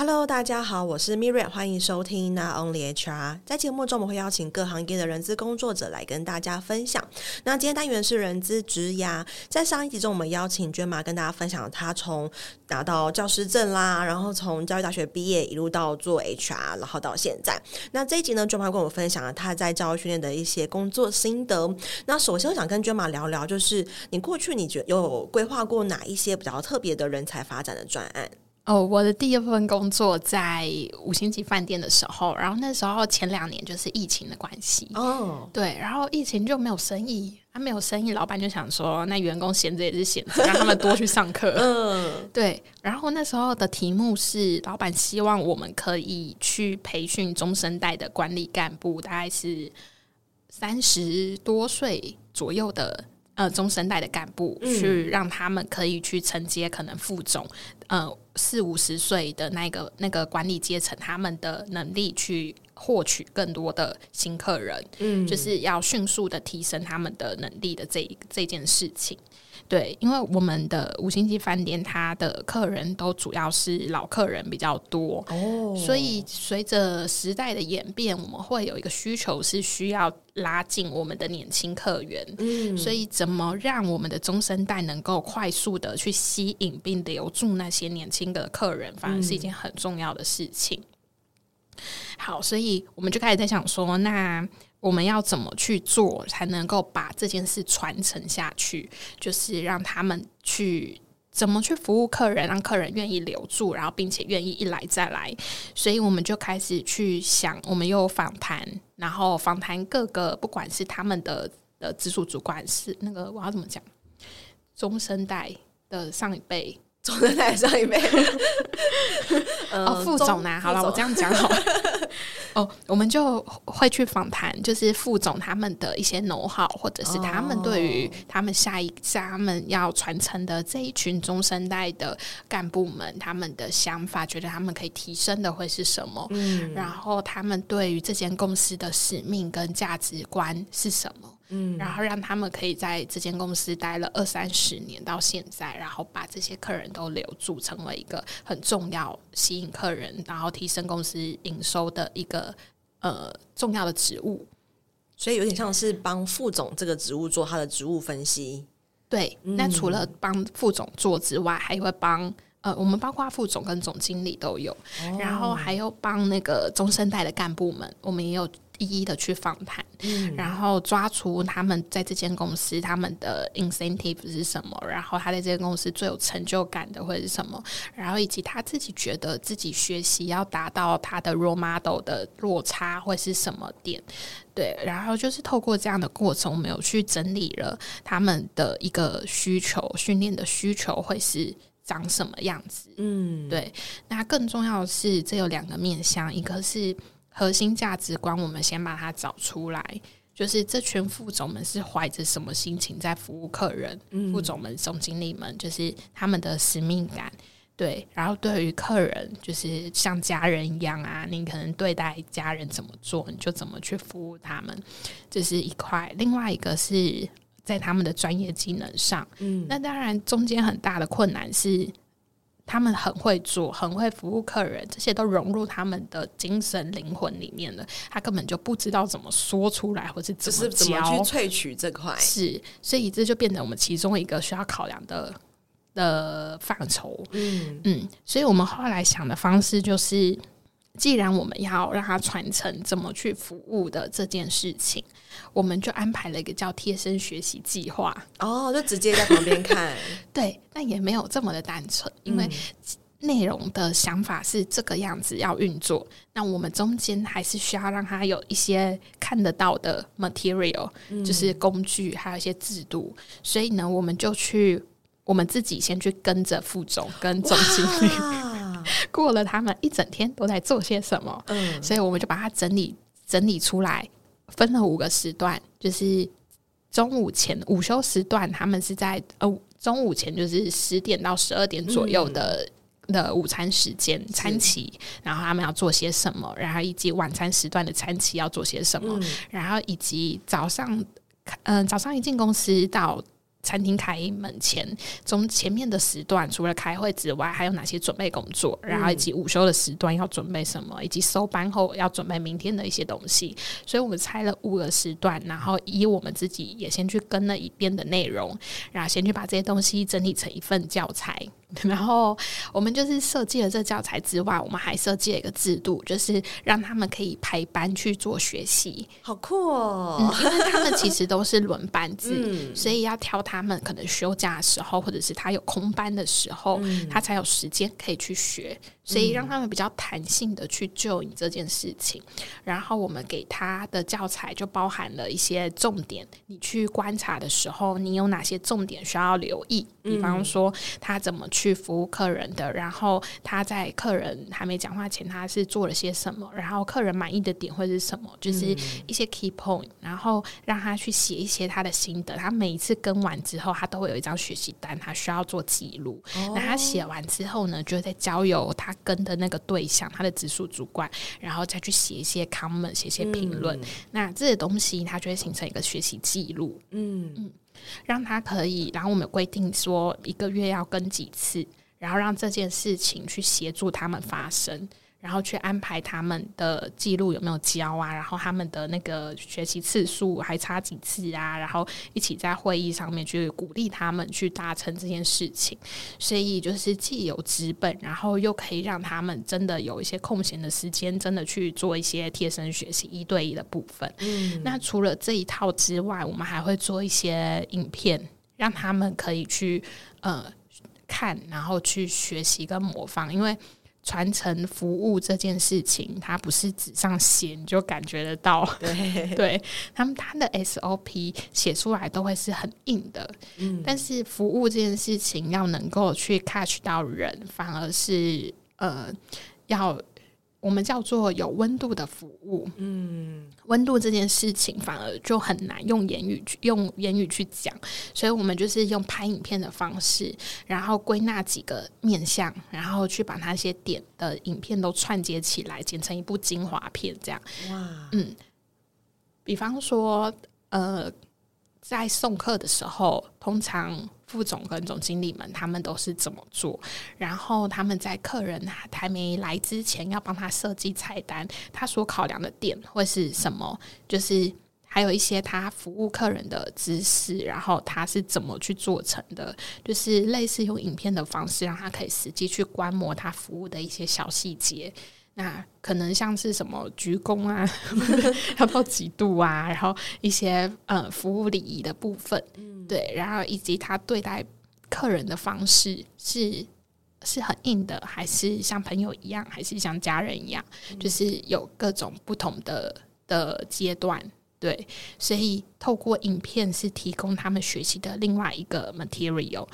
Hello，大家好，我是 Miriam，欢迎收听 Not Only HR。在节目中，我们会邀请各行业的人资工作者来跟大家分享。那今天单元是人资职涯。在上一集中，我们邀请娟妈跟大家分享她从拿到教师证啦，然后从教育大学毕业一路到做 HR，然后到现在。那这一集呢，娟妈跟我分享了她在教育训练的一些工作心得。那首先，我想跟娟妈聊聊，就是你过去你觉得有规划过哪一些比较特别的人才发展的专案？哦，我的第一份工作在五星级饭店的时候，然后那时候前两年就是疫情的关系哦，对，然后疫情就没有生意，他、啊、没有生意，老板就想说，那员工闲着也是闲着，让他们多去上课，嗯，对，然后那时候的题目是，老板希望我们可以去培训中生代的管理干部，大概是三十多岁左右的。呃，中生代的干部、嗯、去让他们可以去承接可能副总，呃，四五十岁的那个那个管理阶层，他们的能力去获取更多的新客人，嗯，就是要迅速的提升他们的能力的这这件事情。对，因为我们的五星级饭店，它的客人都主要是老客人比较多，哦，所以随着时代的演变，我们会有一个需求是需要拉近我们的年轻客源，嗯，所以怎么让我们的中生代能够快速的去吸引并留住那些年轻的客人，反而是一件很重要的事情。嗯、好，所以我们就开始在想说，那。我们要怎么去做才能够把这件事传承下去？就是让他们去怎么去服务客人，让客人愿意留住，然后并且愿意一来再来。所以我们就开始去想，我们又访谈，然后访谈各个，不管是他们的的直属主管，是那个我要怎么讲，中生代 的上一辈，中生代上一辈，哦，副总呢？好了，我这样讲好了。哦，我们就会去访谈，就是副总他们的一些 know-how，或者是他们对于他们下一家他们要传承的这一群中生代的干部们，他们的想法，觉得他们可以提升的会是什么？嗯，然后他们对于这间公司的使命跟价值观是什么？嗯，然后让他们可以在这间公司待了二三十年到现在，然后把这些客人都留住，成为一个很重要吸引客人，然后提升公司营收的一个呃重要的职务。所以有点像是帮副总这个职务做他的职务分析。对，那除了帮副总做之外，还会帮呃我们包括副总跟总经理都有，哦、然后还有帮那个中生代的干部们，我们也有。一一的去访谈，嗯，然后抓出他们在这间公司他们的 incentive 是什么，然后他在这间公司最有成就感的会是什么，然后以及他自己觉得自己学习要达到他的 role model 的落差会是什么点，对，然后就是透过这样的过程，我们有去整理了他们的一个需求，训练的需求会是长什么样子，嗯，对，那更重要的是，这有两个面向，一个是。核心价值观，我们先把它找出来。就是这群副总们是怀着什么心情在服务客人？嗯、副总们、总经理们，就是他们的使命感。对，然后对于客人，就是像家人一样啊，你可能对待家人怎么做，你就怎么去服务他们，这是一块。另外一个是在他们的专业技能上。嗯，那当然中间很大的困难是。他们很会做，很会服务客人，这些都融入他们的精神灵魂里面了。他根本就不知道怎么说出来，或是怎么，怎么去萃取这块。是，所以这就变成我们其中一个需要考量的的范畴。嗯嗯，所以我们后来想的方式就是。既然我们要让他传承怎么去服务的这件事情，我们就安排了一个叫贴身学习计划。哦，就直接在旁边看。对，但也没有这么的单纯，因为内容的想法是这个样子要运作。那我们中间还是需要让他有一些看得到的 material，就是工具，还有一些制度。所以呢，我们就去我们自己先去跟着副总跟总经理。过了，他们一整天都在做些什么？嗯，所以我们就把它整理整理出来，分了五个时段，就是中午前午休时段，他们是在呃中午前就是十点到十二点左右的、嗯、的午餐时间餐期，然后他们要做些什么，然后以及晚餐时段的餐期要做些什么，嗯、然后以及早上嗯、呃、早上一进公司到餐厅开门前，从前面的时段，除了开会之外，还有哪些准备工作？然后以及午休的时段要准备什么，以及收班后要准备明天的一些东西。所以我们拆了五个时段，然后以我们自己也先去跟了一遍的内容，然后先去把这些东西整理成一份教材。然后我们就是设计了这教材之外，我们还设计了一个制度，就是让他们可以排班去做学习，好酷哦！嗯，因为他们其实都是轮班制，嗯，所以要挑他们可能休假的时候，或者是他有空班的时候，嗯，他才有时间可以去学。所以让他们比较弹性的去就你这件事情，然后我们给他的教材就包含了一些重点，你去观察的时候，你有哪些重点需要留意？比方说他怎么去服务客人的，然后他在客人还没讲话前他是做了些什么，然后客人满意的点会是什么？就是一些 key point，然后让他去写一些他的心得。他每一次跟完之后，他都会有一张学习单，他需要做记录。那他写完之后呢，就会再交由他。跟的那个对象，他的直属主管，然后再去写一些 comment，写一些评论。嗯、那这些东西，它就会形成一个学习记录。嗯嗯，让他可以，然后我们规定说一个月要跟几次，然后让这件事情去协助他们发生。然后去安排他们的记录有没有交啊？然后他们的那个学习次数还差几次啊？然后一起在会议上面去鼓励他们去达成这件事情。所以就是既有资本，然后又可以让他们真的有一些空闲的时间，真的去做一些贴身学习一对一的部分。嗯，那除了这一套之外，我们还会做一些影片，让他们可以去呃看，然后去学习跟模仿，因为。传承服务这件事情，它不是纸上写你就感觉得到。对，对他们，他的 SOP 写出来都会是很硬的。嗯，但是服务这件事情要能够去 catch 到人，反而是呃要。我们叫做有温度的服务，嗯，温度这件事情反而就很难用言语去用言语去讲，所以我们就是用拍影片的方式，然后归纳几个面向，然后去把那些点的影片都串接起来，剪成一部精华片，这样。哇，嗯，比方说，呃。在送客的时候，通常副总跟总经理们他们都是怎么做？然后他们在客人还没来之前，要帮他设计菜单，他所考量的点会是什么？就是还有一些他服务客人的知识，然后他是怎么去做成的？就是类似用影片的方式，让他可以实际去观摩他服务的一些小细节。那可能像是什么鞠躬啊，要到几度啊，然后一些呃服务礼仪的部分，嗯，对，然后以及他对待客人的方式是是很硬的，还是像朋友一样，还是像家人一样，嗯，就是有各种不同的的阶段，对，所以透过影片是提供他们学习的另外一个 material。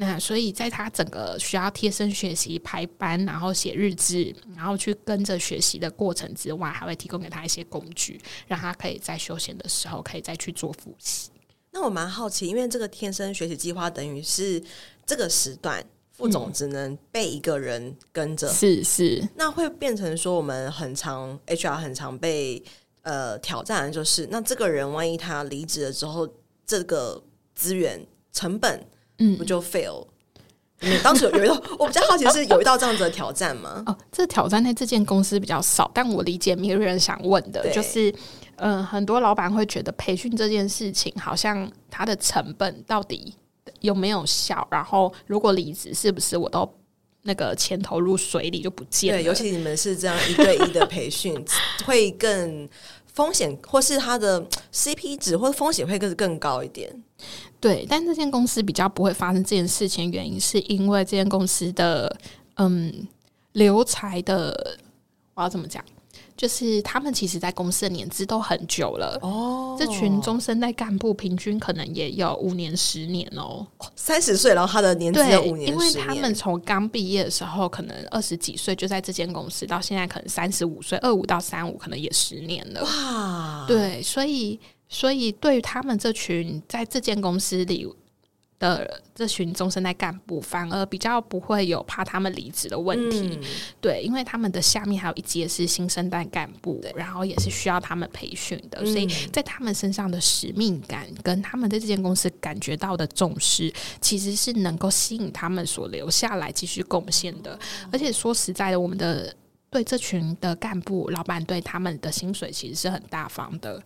那所以，在他整个需要贴身学习、排班，然后写日志，然后去跟着学习的过程之外，还会提供给他一些工具，让他可以在休闲的时候可以再去做复习。那我蛮好奇，因为这个贴身学习计划等于是这个时段副总只能被一个人跟着，是是。那会变成说，我们很常 HR 很常被呃挑战的就是，那这个人万一他离职了之后，这个资源成本。嗯，我就 fail？你当时有有一道，我比较好奇是有一道这样子的挑战吗？哦，这挑战在这间公司比较少，但我理解没有人想问的，就是，嗯、呃，很多老板会觉得培训这件事情好像它的成本到底有没有效？然后如果离职，是不是我都那个钱投入水里就不见了？对，尤其你们是这样一对一的培训，会更风险，或是它的 CP 值或者风险会更更高一点。对，但这间公司比较不会发生这件事情，原因是因为这间公司的嗯留才的，我要怎么讲？就是他们其实，在公司的年资都很久了哦。这群中生代干部平均可能也有五年、十年哦，三十岁，然后他的年资有五年、年，因为他们从刚毕业的时候，可能二十几岁就在这间公司，到现在可能三十五岁，二五到三五，可能也十年了哇。对，所以。所以，对于他们这群在这间公司里的这群中生代干部，反而比较不会有怕他们离职的问题。嗯、对，因为他们的下面还有一阶是新生代干部，然后也是需要他们培训的，嗯、所以在他们身上的使命感跟他们在这间公司感觉到的重视，其实是能够吸引他们所留下来继续贡献的。嗯、而且说实在的，我们的对这群的干部老板对他们的薪水其实是很大方的。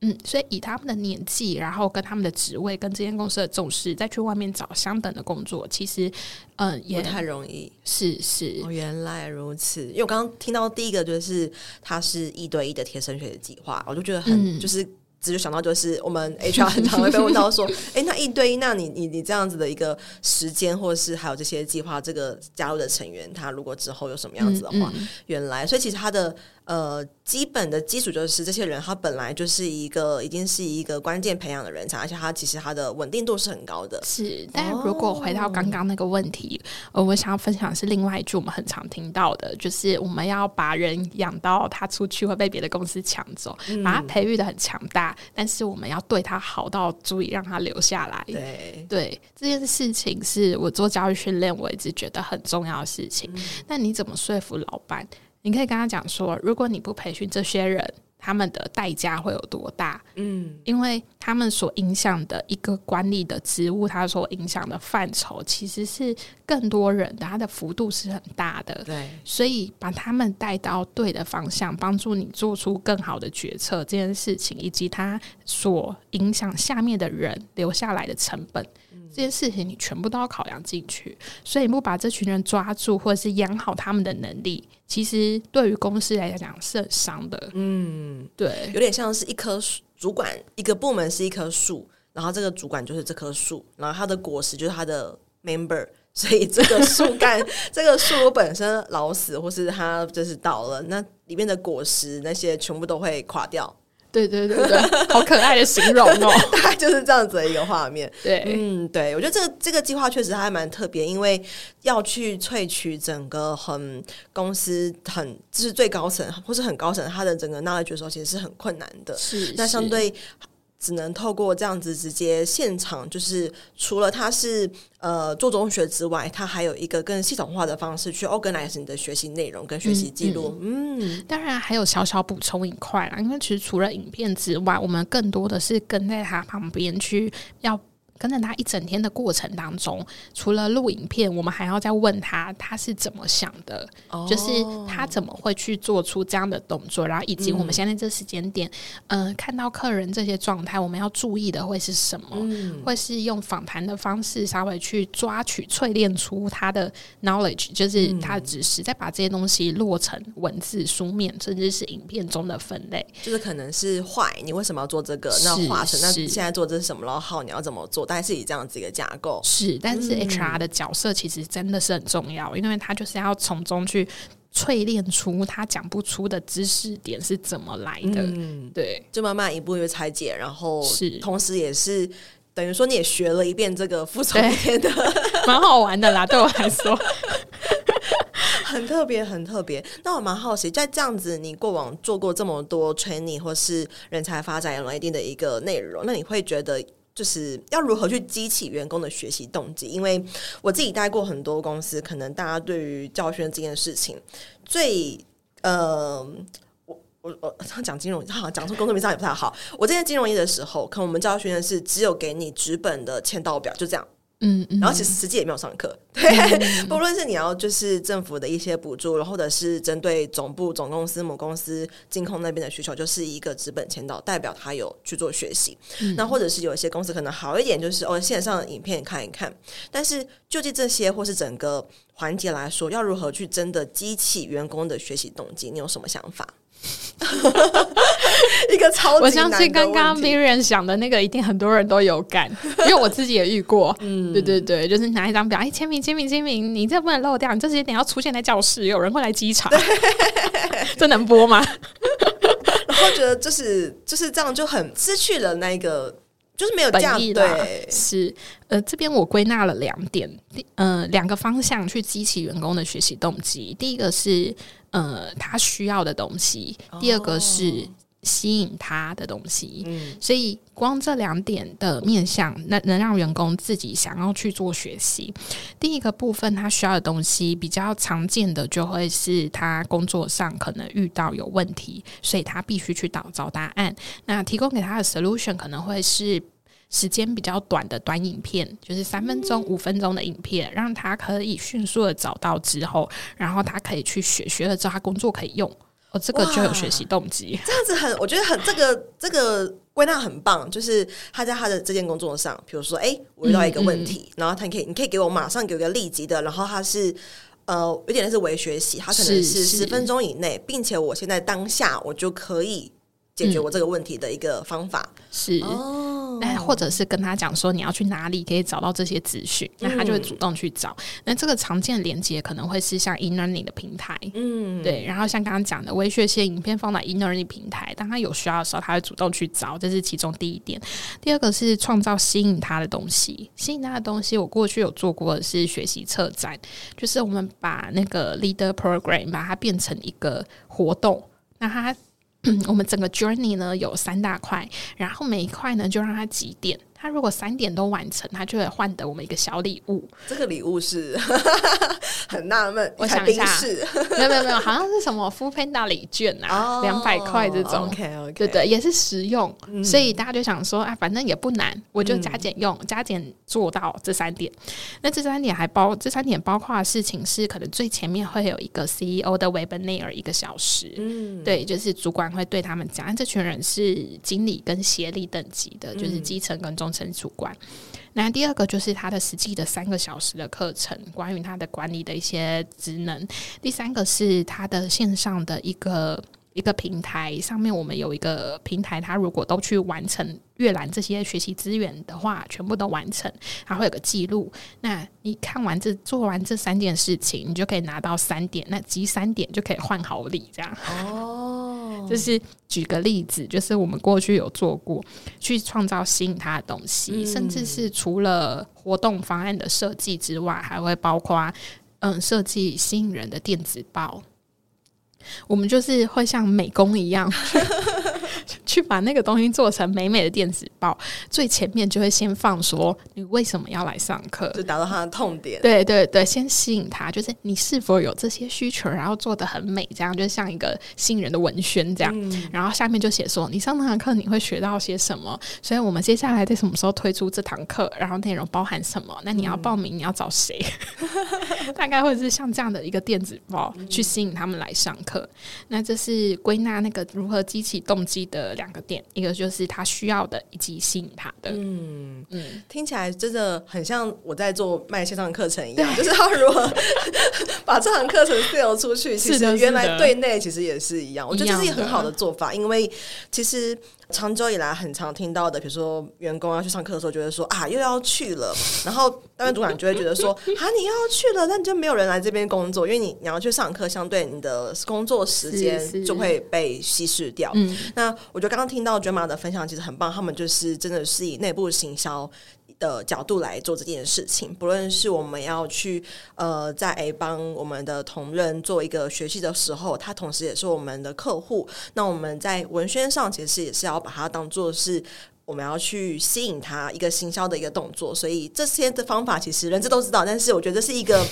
嗯，所以以他们的年纪，然后跟他们的职位，跟这间公司的重视，再去外面找相等的工作，其实，嗯、呃，也不太容易。是是，哦，原来如此。因为我刚刚听到第一个就是他是一对一的贴身学习计划，我就觉得很、嗯、就是。直接想到就是我们 HR 很常会被问到说，哎、欸，那一对一，那你你你这样子的一个时间，或者是还有这些计划，这个加入的成员，他如果之后有什么样子的话，嗯嗯、原来，所以其实他的呃基本的基础就是这些人，他本来就是一个已经是一个关键培养的人才，而且他其实他的稳定度是很高的。是，但如果回到刚刚那个问题，我想要分享的是另外一句我们很常听到的，就是我们要把人养到他出去会被别的公司抢走，嗯、把他培育的很强大。但是我们要对他好到足以让他留下来。对，对，这件事情是我做教育训练，我一直觉得很重要的事情。嗯、但你怎么说服老板？你可以跟他讲说，如果你不培训这些人。他们的代价会有多大？嗯，因为他们所影响的一个管理的职务，他所影响的范畴其实是更多人的，他的幅度是很大的。对，所以把他们带到对的方向，帮助你做出更好的决策，这件事情以及他所影响下面的人留下来的成本。这件事情你全部都要考量进去，所以你不把这群人抓住，或者是养好他们的能力，其实对于公司来讲是很伤的。嗯，对，有点像是一棵树，主管一个部门是一棵树，然后这个主管就是这棵树，然后它的果实就是它的 member，所以这个树干，这个树本身老死，或是它就是倒了，那里面的果实那些全部都会垮掉。对对对对，好可爱的形容哦，大概就是这样子的一个画面。对，嗯，对，我觉得这个这个计划确实还蛮特别，因为要去萃取整个很公司很就是最高层或是很高层他的整个 knowledge 的时候，其实是很困难的。是，那相对。只能透过这样子直接现场，就是除了他是呃做中学之外，他还有一个更系统化的方式去 organize 你的学习内容跟学习记录。嗯，嗯，当然还有小小补充一块啦，因为其实除了影片之外，我们更多的是跟在他旁边去要。跟着他一整天的过程当中，除了录影片，我们还要再问他他是怎么想的，哦、就是他怎么会去做出这样的动作，然后以及我们现在这时间点，嗯、呃，看到客人这些状态，我们要注意的会是什么？嗯、会是用访谈的方式稍微去抓取、淬炼出他的 knowledge，就是他的知识，嗯、再把这些东西落成文字、书面，甚至是影片中的分类，就是可能是坏，你为什么要做这个？那化成那现在做这是什么？然后好，你要怎么做？大概是以这样子一个架构是，但是 HR 的角色其实真的是很重要，嗯、因为他就是要从中去淬炼出他讲不出的知识点是怎么来的。嗯，对，就慢慢一步一步拆解，然后是同时也是等于说你也学了一遍这个复仇篇的，蛮好玩的啦。对我来说，很特别，很特别。那我蛮好奇，在这样子，你过往做过这么多 training 或是人才发展有一定的一个内容，那你会觉得？就是要如何去激起员工的学习动机？因为我自己待过很多公司，可能大家对于教学这件事情最呃，我我我讲金融，好像讲出工作名称也不太好。我在金融业的时候，可能我们教学院是只有给你纸本的签到表，就这样。嗯，然后其实实际也没有上课，对，嗯、不论是你要就是政府的一些补助，然后或者是针对总部、总公司、母公司、金控那边的需求，就是一个资本签到，代表他有去做学习。嗯、那或者是有一些公司可能好一点，就是哦线上的影片看一看。但是就这这些或是整个环节来说，要如何去真的激起员工的学习动机？你有什么想法？一个超级，我相信刚刚 Miriam 想的那个，一定很多人都有感，因为我自己也遇过。嗯，对对对，就是拿一张表，哎，签名签名签名，你这不能漏掉，你这时间点要出现在教室，有人会来稽查，对 这能播吗？然后觉得就是就是这样，就很失去了那个，就是没有这样。对，是呃，这边我归纳了两点，呃，两个方向去激起员工的学习动机。第一个是。呃，他需要的东西。第二个是吸引他的东西。嗯，所以光这两点的面向，那能让员工自己想要去做学习。第一个部分，他需要的东西比较常见的，就会是他工作上可能遇到有问题，所以他必须去找找答案。那提供给他的 solution 可能会是。时间比较短的短影片，就是三分钟、五分钟的影片，让他可以迅速的找到之后，然后他可以去学，学了之后他工作可以用，哦，这个就有学习动机。这样子很，我觉得很这个这个归纳很棒，就是他在他的这件工作上，比如说，哎，我遇到一个问题，嗯。嗯、然后他可以，你可以给我马上给我一个立即的，然后他是呃有点类似微学习，他可能是十分钟以内，并且我现在当下我就可以解决我这个问题的一个方法，嗯、是。哦。那或者是跟他讲说，你要去哪里可以找到这些资讯，那他就会主动去找。那这个常见连接可能会是像 eLearning 的平台，嗯，对。然后像刚刚讲的微学习影片放到 eLearning 平台，当他有需要的时候，他会主动去找，这是其中第一点。第二个是创造吸引他的东西，吸引他的东西，我过去有做过的是学习策展，就是我们把那个 Leader Program 把它变成一个活动，那他。我们整个 journey 呢有三大块，然后每一块呢就让它几点。他如果三点都完成，他就会换得我们一个小礼物。这个礼物是 很纳闷，我想一下，没有没有没有，好像是什么 foodpanda 礼券啊，两百块这种。OK OK，对对，也是实用，嗯、所以大家就想说啊，反正也不难，我就加减用，嗯、加减做到这三点。那这三点还包，这三点包括的事情是，可能最前面会有一个 CEO 的 webinar 一个小时，嗯，对，就是主管会对他们讲，这群人是经理跟协理等级的，就是基层跟中。成主管，那第二个就是他的实际的三个小时的课程，关于他的管理的一些职能。第三个是他的线上的一个一个平台，上面我们有一个平台，他如果都去完成阅览这些学习资源的话，全部都完成，他会有个记录。那你看完这做完这三件事情，你就可以拿到三点，那集三点就可以换好礼，这样 哦。就是举个例子，就是我们过去有做过，去创造吸引他的东西，嗯、甚至是除了活动方案的设计之外，还会包括嗯设计吸引人的电子报。我们就是会像美工一样。去把那个东西做成美美的电子报，最前面就会先放说你为什么要来上课，就达到他的痛点。对对对，先吸引他，就是你是否有这些需求，然后做得很美，这样就像一个吸引人的文宣这样。嗯、然后下面就写说你上那堂课你会学到些什么，所以我们接下来在什么时候推出这堂课，然后内容包含什么，那你要报名你要找谁？嗯、大概会是像这样的一个电子报去吸引他们来上课。那这是归纳那个如何激起动机的两个点，一个就是他需要的，以及吸引他的。嗯嗯，听起来真的很像我在做卖线上课程一样，就是他如何 把这堂课程 sell 出去。其实原来对内其实也是一样，我觉得这是一个很好的做法，因为其实。长久以来很常听到的，比如说员工要去上课的时候，觉得说啊又要去了，然后当然主管就会觉得说 啊你又要去了，那你就没有人来这边工作，因为你你要去上课，相对你的工作时间就会被稀释掉。嗯，那我觉得刚刚听到 Gemma 的分享其实很棒，他们就是真的是以内部行销的角度来做这件事情，不论是我们要去呃在帮我们的同仁做一个学习的时候，他同时也是我们的客户。那我们在文宣上其实也是要把它当做是我们要去吸引他一个行销的一个动作。所以这些的方法其实人资都知道，但是我觉得是一个。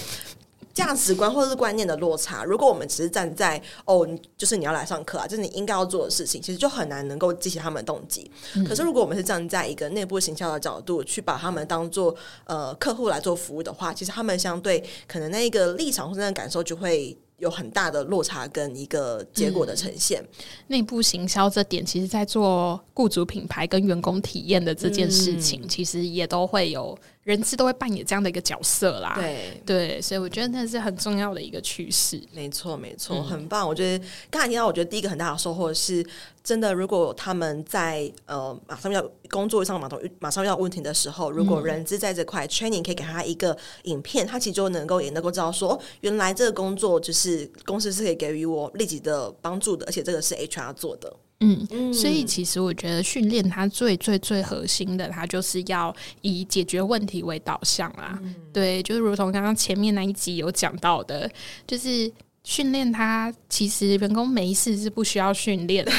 价值观或者是观念的落差，如果我们只是站在哦，就是你要来上课啊，就是你应该要做的事情，其实就很难能够激起他们的动机。嗯、可是如果我们是站在一个内部行销的角度，去把他们当做呃客户来做服务的话，其实他们相对可能那一个立场或者那个感受就会有很大的落差跟一个结果的呈现。嗯、内部行销这点，其实在做雇主品牌跟员工体验的这件事情，嗯、其实也都会有。人资都会扮演这样的一个角色啦，对对，所以我觉得那是很重要的一个趋势。没错，没错，很棒。我觉得刚才听到，我觉得第一个很大的收获是，真的，如果他们在呃马上要工作上马上马上遇到问题的时候，如果人资在这块 training 可以给他一个影片，他其实就能够也能够知道说，原来这个工作就是公司是可以给予我立即的帮助的，而且这个是 HR 做的。嗯，所以其实我觉得训练它最最最核心的，它就是要以解决问题为导向啊。嗯、对，就是如同刚刚前面那一集有讲到的，就是训练他，其实员工没事是不需要训练的。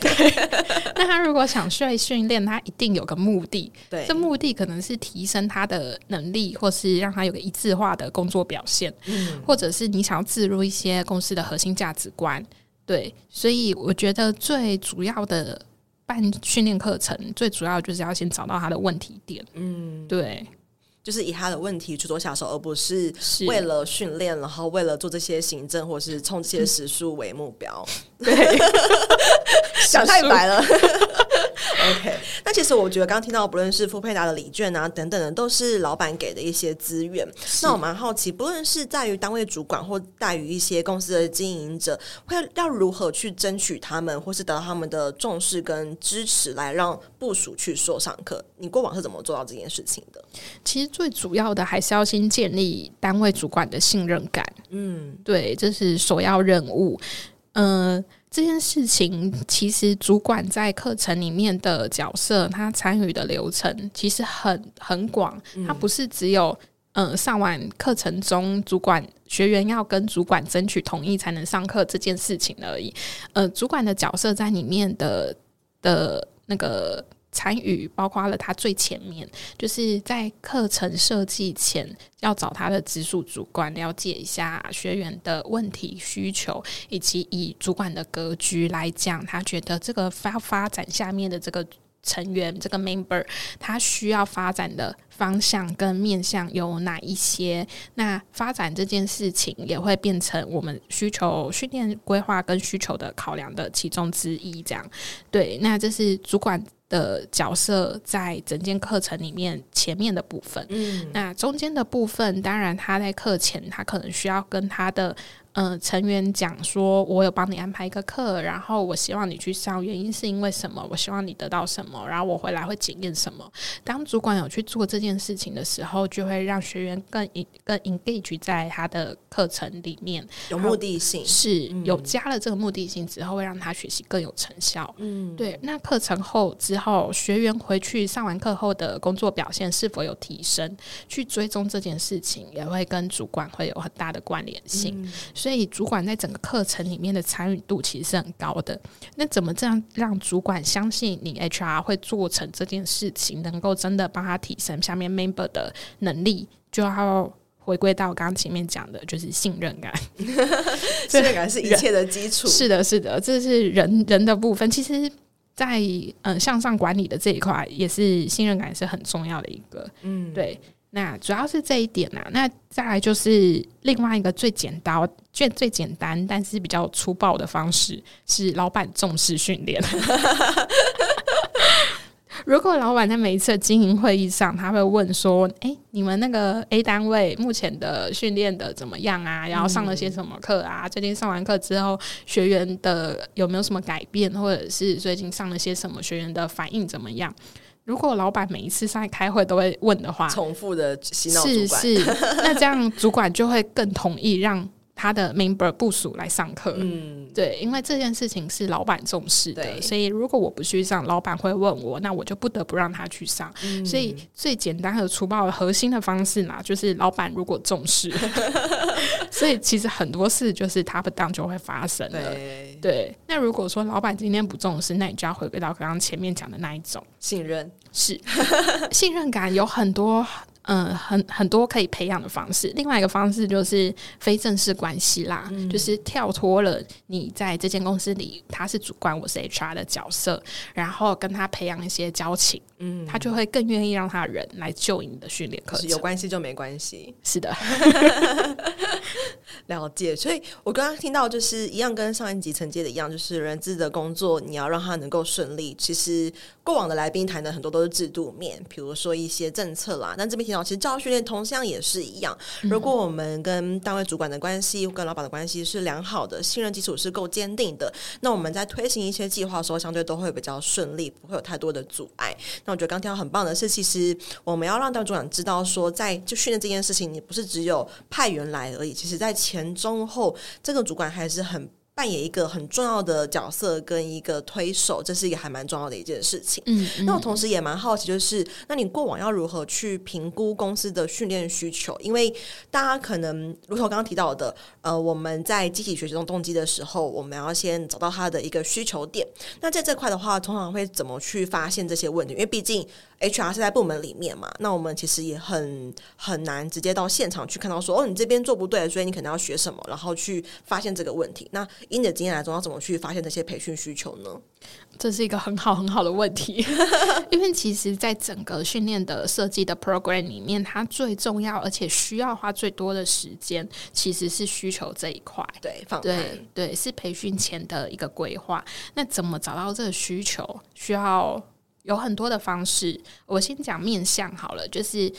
对，那他如果想去训练，他一定有个目的。对，这目的可能是提升他的能力，或是让他有个一致化的工作表现，嗯，或者是你想要植入一些公司的核心价值观。对，所以我觉得最主要的办训练课程，最主要就是要先找到他的问题点。嗯，对。就是以他的问题去做下手，而不是为了训练，然后为了做这些行政或是冲这些时数为目标。嗯、对，想太白了。OK，那其实我觉得刚刚听到，不论是富佩达的礼券啊等等的，都是老板给的一些资源。那我蛮好奇，不论是在于单位主管或在于一些公司的经营者，会要如何去争取他们，或是得到他们的重视跟支持，来让部署去说上课？你过往是怎么做到这件事情的？其实最主要的还是要先建立单位主管的信任感。嗯，对，这是首要任务。嗯、呃。这件事情其实主管在课程里面的角色，他参与的流程其实很很广，他不是只有呃上完课程中主管学员要跟主管争取同意才能上课这件事情而已，呃，主管的角色在里面的的那个。参与包括了他最前面，就是在课程设计前要找他的直属主管了解一下学员的问题需求，以及以主管的格局来讲，他觉得这个发发展下面的这个成员这个 member 他需要发展的方向跟面向有哪一些？那发展这件事情也会变成我们需求训练规划跟需求的考量的其中之一。这样对，那这是主管。的角色在整件课程里面前面的部分，嗯，那中间的部分，当然他在课前他可能需要跟他的。嗯、呃，成员讲说，我有帮你安排一个课，然后我希望你去上，原因是因为什么？我希望你得到什么？然后我回来会检验什么？当主管有去做这件事情的时候，就会让学员更更 engage 在他的课程里面，有目的性，是有加了这个目的性之后，会让他学习更有成效。嗯，对。那课程后之后，学员回去上完课后的工作表现是否有提升？去追踪这件事情，也会跟主管会有很大的关联性。嗯所以主管在整个课程里面的参与度其实是很高的。那怎么这样让主管相信你 HR 会做成这件事情，能够真的帮他提升下面 member 的能力，就要回归到刚刚前面讲的，就是信任感。信任感是一切的基础。是的，是的，这是人人的部分。其实在，在嗯向上管理的这一块，也是信任感是很重要的一个。嗯，对。那主要是这一点啊，那再来就是另外一个最简单、最最简单，但是比较粗暴的方式，是老板重视训练。如果老板在每一次经营会议上，他会问说：“诶、欸，你们那个 A 单位目前的训练的怎么样啊？然后上了些什么课啊？最近上完课之后，学员的有没有什么改变，或者是最近上了些什么，学员的反应怎么样？”如果老板每一次上来开会都会问的话，重复的洗脑主管。是是，那这样主管就会更同意让他的 member 部署来上课。嗯，对，因为这件事情是老板重视的，所以如果我不去上，老板会问我，那我就不得不让他去上。嗯、所以最简单和粗暴的核心的方式嘛，就是老板如果重视，所以其实很多事就是 top down 就会发生了。对，对，那如果说老板今天不重视，那你就要回归到刚刚前面讲的那一种信任。是信任感有很多，嗯、嗯，很很多可以培养的方式。另外一个方式就是非正式关系啦，就是跳脱了你在这间公司里他是主管，我是 HR 的角色，然后跟他培养一些交情，嗯，他就会更愿意让他的人来救你的训练课程。有关系就没关系，是的。了解，所以我刚刚听到就是一样，跟上一集承接的一样，就是人资的工作，你要让他能够顺利。其实过往的来宾谈的很多都是制度面，比如说一些政策啦。但这边提到，其实教育训练同样也是一样。如果我们跟单位主管的关系、跟老板的关系是良好的，信任基础是够坚定的，那我们在推行一些计划的时候，相对都会比较顺利，不会有太多的阻碍。那我觉得刚听到很棒的是，其实我们要让当主管知道说，在就训练这件事情，你不是只有派员来而已，其实在前中后，这个主管还是很扮演一个很重要的角色跟一个推手，这是一个还蛮重要的一件事情。嗯，嗯，那我同时也蛮好奇，就是那你过往要如何去评估公司的训练需求？因为大家可能如同刚刚提到的，呃，我们在积极学习中动机的时候，我们要先找到它的一个需求点。那在这块的话，通常会怎么去发现这些问题？因为毕竟 HR 是在部门里面嘛，那我们其实也很很难直接到现场去看到说，哦，你这边做不对，所以你可能要学什么，然后去发现这个问题。那以你的经验来说，要怎么去发现这些培训需求呢？这是一个很好很好的问题，因为其实，在整个训练的设计的 program 里面，它最重要而且需要花最多的时间，其实是需求这一块。对。对对，是培训前的一个规划。那怎么找到这个需求？需要有很多的方式。我先讲面向好了，就是。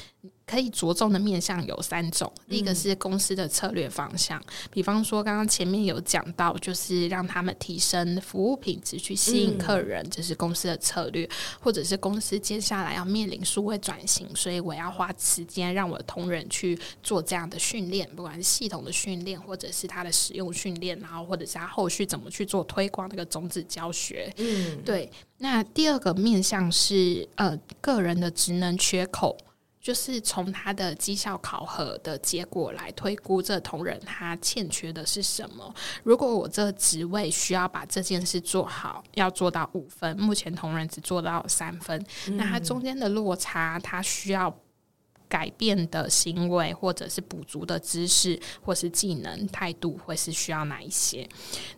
可以着重的面向有三种，第一个是公司的策略方向，嗯、比方说刚刚前面有讲到，就是让他们提升服务品质，去吸引客人，这、嗯、是公司的策略，或者是公司接下来要面临数位转型，所以我要花时间让我的同仁去做这样的训练，不管是系统的训练，或者是他的使用训练，然后或者是他后续怎么去做推广那个种子教学。嗯，对。那第二个面向是呃个人的职能缺口。就是从他的绩效考核的结果来推估这同仁他欠缺的是什么。如果我这职位需要把这件事做好，要做到五分，目前同仁只做到三分，嗯、那他中间的落差，他需要改变的行为，或者是补足的知识，或是技能、态度，会是需要哪一些？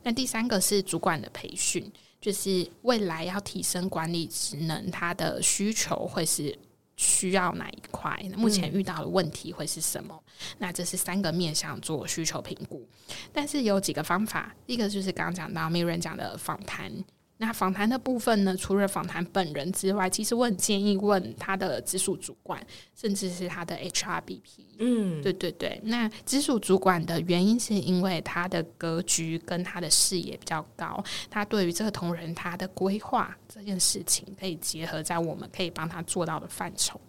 那第三个是主管的培训，就是未来要提升管理职能，他的需求会是。需要哪一块？目前遇到的问题会是什么？嗯、那这是三个面向做需求评估，但是有几个方法，一个就是刚刚讲到 Miriam 讲的访谈。那访谈的部分呢，除了访谈本人之外，其实我很建议问他的直属主管，甚至是他的 HRBP。嗯，对对对。那直属主管的原因是因为他的格局跟他的视野比较高，他对于这个同仁他的规划这件事情，可以结合在我们可以帮他做到的范畴。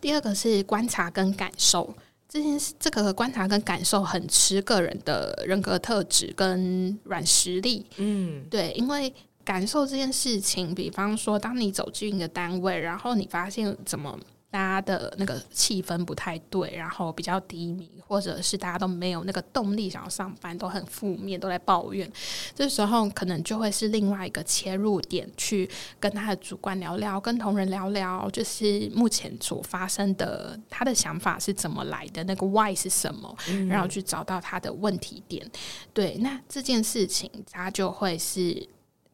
第二个是观察跟感受。这件事，这个观察跟感受很吃个人的人格特质跟软实力。嗯，对，因为感受这件事情，比方说，当你走进一个单位，然后你发现怎么。大家的那个气氛不太对，然后比较低迷，或者是大家都没有那个动力想要上班，都很负面，都在抱怨。这时候可能就会是另外一个切入点，去跟他的主管聊聊，跟同仁聊聊，就是目前所发生的，他的想法是怎么来的，那个 why 是什么，然后去找到他的问题点。对，那这件事情他就会是。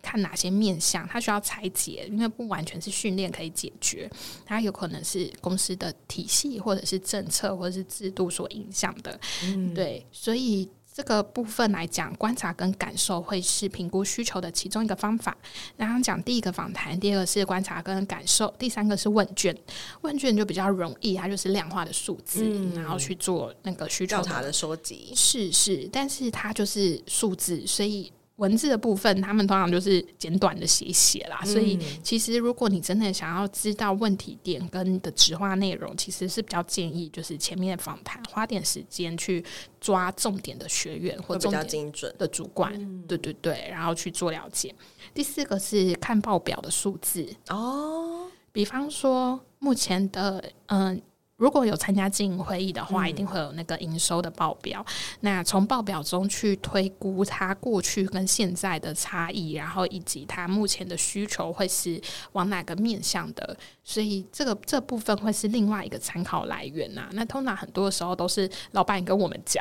看哪些面向，它需要拆解，因为不完全是训练可以解决，它有可能是公司的体系，或者是政策，或者是制度所影响的。嗯，对，所以这个部分来讲，观察跟感受会是评估需求的其中一个方法。然后讲第一个访谈，第二个是观察跟感受，第三个是问卷。问卷就比较容易，它就是量化的数字，嗯，然后去做那个需求调查的收集。是是，但是它就是数字，所以。文字的部分，他们通常就是简短的写写啦。嗯、所以，其实如果你真的想要知道问题点跟的直话内容，其实是比较建议就是前面访谈，花点时间去抓重点的学员或重点的主管，对对对，然后去做了解。第四个是看报表的数字哦，比方说目前的嗯。呃如果有参加经营会议的话，一定会有那个营收的报表。嗯、那从报表中去推估它过去跟现在的差异，然后以及它目前的需求会是往哪个面向的，所以这个这部分会是另外一个参考来源呐、啊。那通常很多时候都是老板跟我们讲，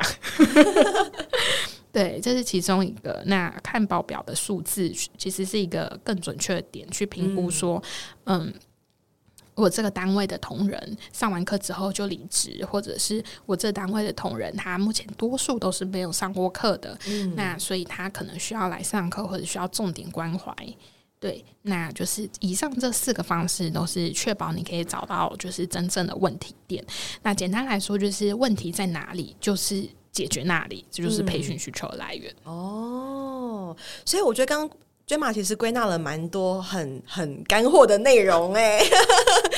对，这是其中一个。那看报表的数字其实是一个更准确的点去评估说，嗯。嗯我这个单位的同仁上完课之后就离职，或者是我这单位的同仁，他目前多数都是没有上过课的，嗯、那所以他可能需要来上课，或者需要重点关怀。对，那就是以上这四个方式都是确保你可以找到就是真正的问题点。那简单来说，就是问题在哪里，就是解决那里，这就是培训需求的来源。嗯、哦，所以我觉得刚刚。Gemma 其实归纳了蛮多很很干货的内容哎，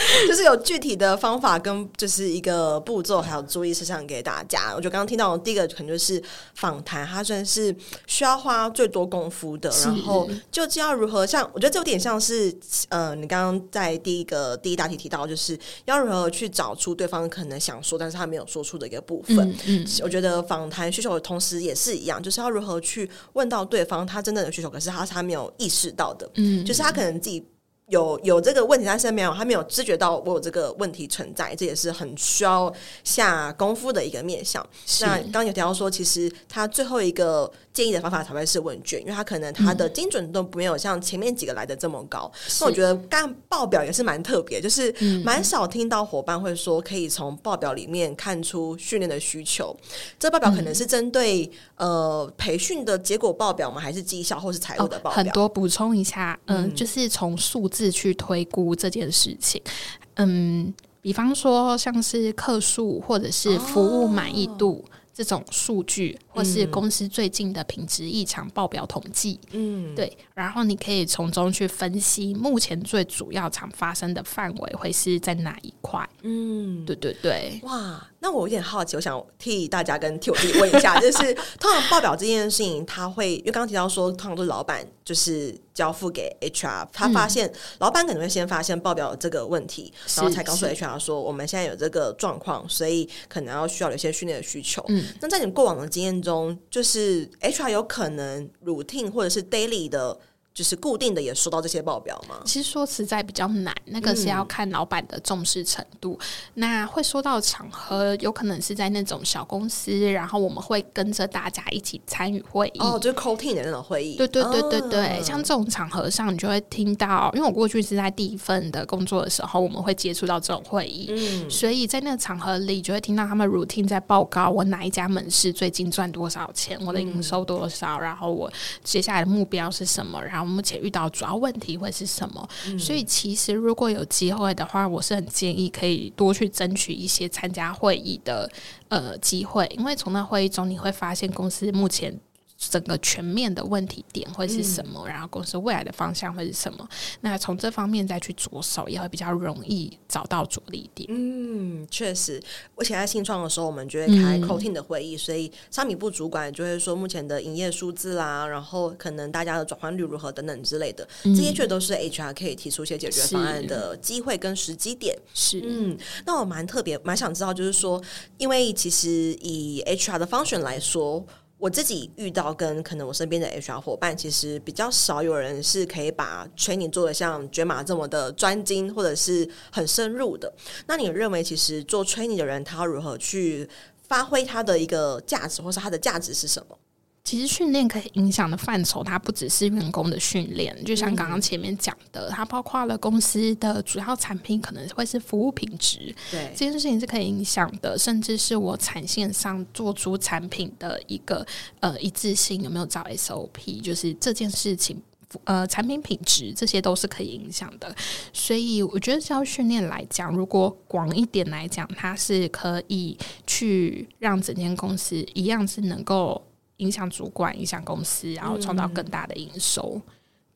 就是有具体的方法跟就是一个步骤，还有注意事项给大家。我觉得刚刚听到第一个可能就是访谈，它算是需要花最多功夫的。然后究竟要如何像，我觉得这有点像是呃，你刚刚在第一个第一大题提到，就是要如何去找出对方可能想说，但是他没有说出的一个部分。嗯，嗯，我觉得访谈需求的同时也是一样，就是要如何去问到对方他真正的需求，可是他他没有意识到的，嗯，就是他可能自己。有有这个问题，但是没有，他没有知觉到我有这个问题存在，这也是很需要下功夫的一个面向。那刚刚有提到说，其实他最后一个建议的方法才会是问卷，因为他可能他的精准度没有像前面几个来的这么高。那、嗯、我觉得干报表也是蛮特别，就是蛮少听到伙伴会说可以从报表里面看出训练的需求。这报表可能是针对、嗯、呃培训的结果报表吗？还是绩效或是财务的报表？哦、很多补充一下，嗯，嗯就是从数。自去推估这件事情，嗯，比方说像是客数或者是服务满意度。哦这种数据，或是公司最近的品质异常报表统计，嗯，对，然后你可以从中去分析目前最主要常发生的范围会是在哪一块，嗯，对对对，哇，那我有点好奇，我想替大家跟替我自己问一下，就是通常报表这件事情，他会因为刚刚提到说，通常都是老板就是交付给 HR，他发现、嗯、老板可能会先发现报表这个问题，然后才告诉 HR 说我们现在有这个状况，所以可能要需要有一些训练的需求，嗯。那在你过往的经验中，就是 HR 有可能 routine 或者是 daily 的。就是固定的也收到这些报表吗？其实说实在比较难，那个是要看老板的重视程度。嗯、那会收到场合，有可能是在那种小公司，然后我们会跟着大家一起参与会议。哦，就是 call team 的那种会议。对对对对对，哦、像这种场合上，你就会听到，因为我过去是在第一份的工作的时候，我们会接触到这种会议，嗯，所以在那个场合里，就会听到他们 routine 在报告我哪一家门市最近赚多少钱，我的营收多少，嗯、然后我接下来的目标是什么，然后。目前遇到主要问题会是什么？嗯、所以其实如果有机会的话，我是很建议可以多去争取一些参加会议的呃机会，因为从那会议中你会发现公司目前。整个全面的问题点会是什么？嗯、然后公司未来的方向会是什么？那从这方面再去着手，也会比较容易找到着力点。嗯，确实，我以前在新创的时候，我们就会开 call team 的会议，嗯、所以商品部主管就会说目前的营业数字啦，然后可能大家的转换率如何等等之类的，嗯、这些却都是 HR 可以提出一些解决方案的机会跟时机点。是，嗯，那我蛮特别，蛮想知道，就是说，因为其实以 HR 的 function 来说。我自己遇到跟可能我身边的 HR 伙伴，其实比较少有人是可以把 training 做的像卷马这么的专精，或者是很深入的。那你认为，其实做 training 的人，他如何去发挥他的一个价值，或是他的价值是什么？其实训练可以影响的范畴，它不只是员工的训练，就像刚刚前面讲的，它包括了公司的主要产品，可能会是服务品质，对这件事情是可以影响的，甚至是我产线上做出产品的一个呃一致性有没有找 SOP，就是这件事情呃产品品质这些都是可以影响的，所以我觉得教训练来讲，如果广一点来讲，它是可以去让整间公司一样是能够。影响主管，影响公司，然后创造更大的营收。嗯、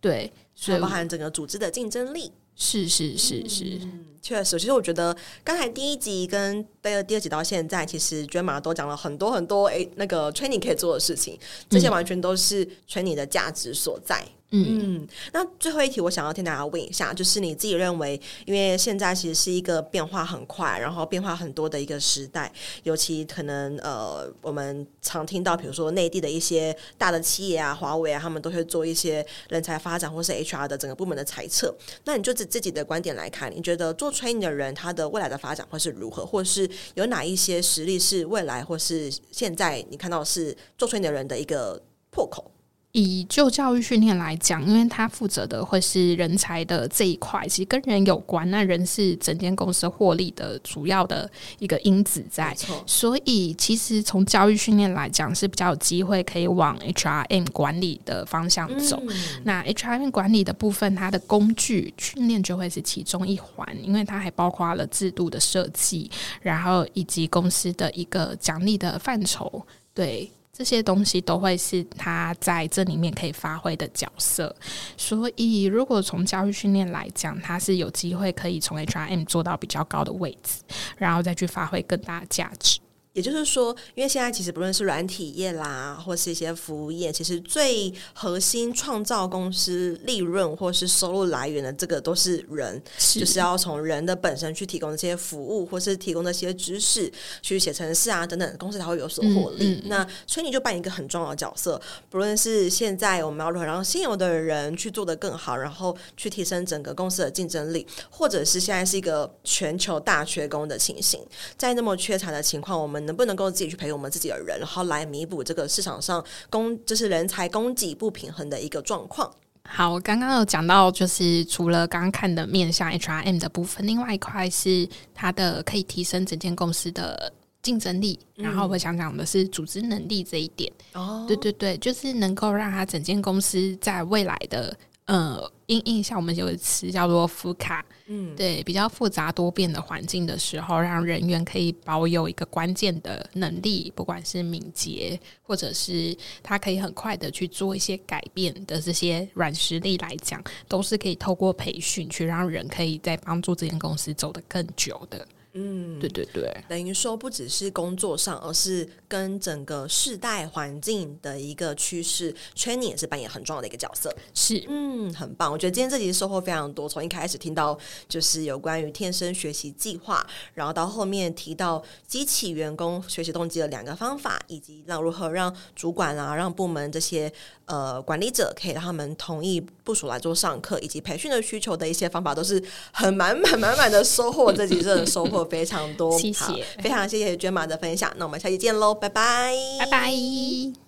对，所以包含整个组织的竞争力。是是是是，嗯、确实。其实我觉得刚才第一集跟第二第二集到现在，其实娟妈都讲了很多很多。诶，那个 training 可以做的事情，这些完全都是 training 的价值所在。嗯，嗯嗯那最后一题，我想要听大家问一下，就是你自己认为，因为现在其实是一个变化很快，然后变化很多的一个时代，尤其可能呃，我们常听到，比如说内地的一些大的企业啊，华为啊，他们都会做一些人才发展或是 HR 的整个部门的裁测。那你就自自己的观点来看，你觉得做 training 的人他的未来的发展会是如何，或是有哪一些实力是未来或是现在你看到是做 training 的人的一个破口？以就教育训练来讲，因为他负责的会是人才的这一块，其实跟人有关。那人是整间公司获利的主要的一个因子在，所以其实从教育训练来讲是比较有机会可以往 HRM 管理的方向走。嗯、那 HRM 管理的部分，它的工具训练就会是其中一环，因为它还包括了制度的设计，然后以及公司的一个奖励的范畴，对。这些东西都会是他在这里面可以发挥的角色。所以，如果从教育训练来讲，他是有机会可以从 HRM 做到比较高的位置，然后再去发挥更大的价值。也就是说，因为现在其实不论是软体业啦，或是一些服务业，其实最核心创造公司利润或是收入来源的这个都是人，是就是要从人的本身去提供这些服务，或是提供这些知识，去写程式啊等等，公司才会有所获利。嗯嗯、那崔妮就扮演一个很重要的角色，不论是现在我们要如何让现有的人去做得更好，然后去提升整个公司的竞争力，或者是现在是一个全球大缺工的情形，在那么缺产的情况，我们能不能够自己去培养我们自己的人，然后来弥补这个市场上供就是人才供给不平衡的一个状况。好，我刚刚有讲到，就是除了刚刚看的面向 HRM 的部分，另外一块是它的可以提升整间公司的竞争力。嗯、然后我想讲的是组织能力这一点。哦，对对对，就是能够让它整间公司在未来的。呃，因印象我们有个词叫做“复卡”，嗯，对，比较复杂多变的环境的时候，让人员可以保有一个关键的能力，不管是敏捷，或者是他可以很快的去做一些改变的这些软实力来讲，都是可以透过培训去让人可以在帮助这间公司走得更久的。嗯，对对对，等于说不只是工作上，而是跟整个世代环境的一个趋势，training 也是扮演很重要的一个角色。是，嗯，很棒。我觉得今天这集收获非常多，从一开始听到就是有关于天生学习计划，然后到后面提到激起员工学习动机的两个方法，以及让如何让主管啊、让部门这些呃管理者可以让他们同意部署来做上课，以及培训的需求的一些方法，都是很满满满满的收获。这集真的收获。非常多，谢谢，非常谢谢娟妈的分享。那我们下期见喽，拜拜，拜拜。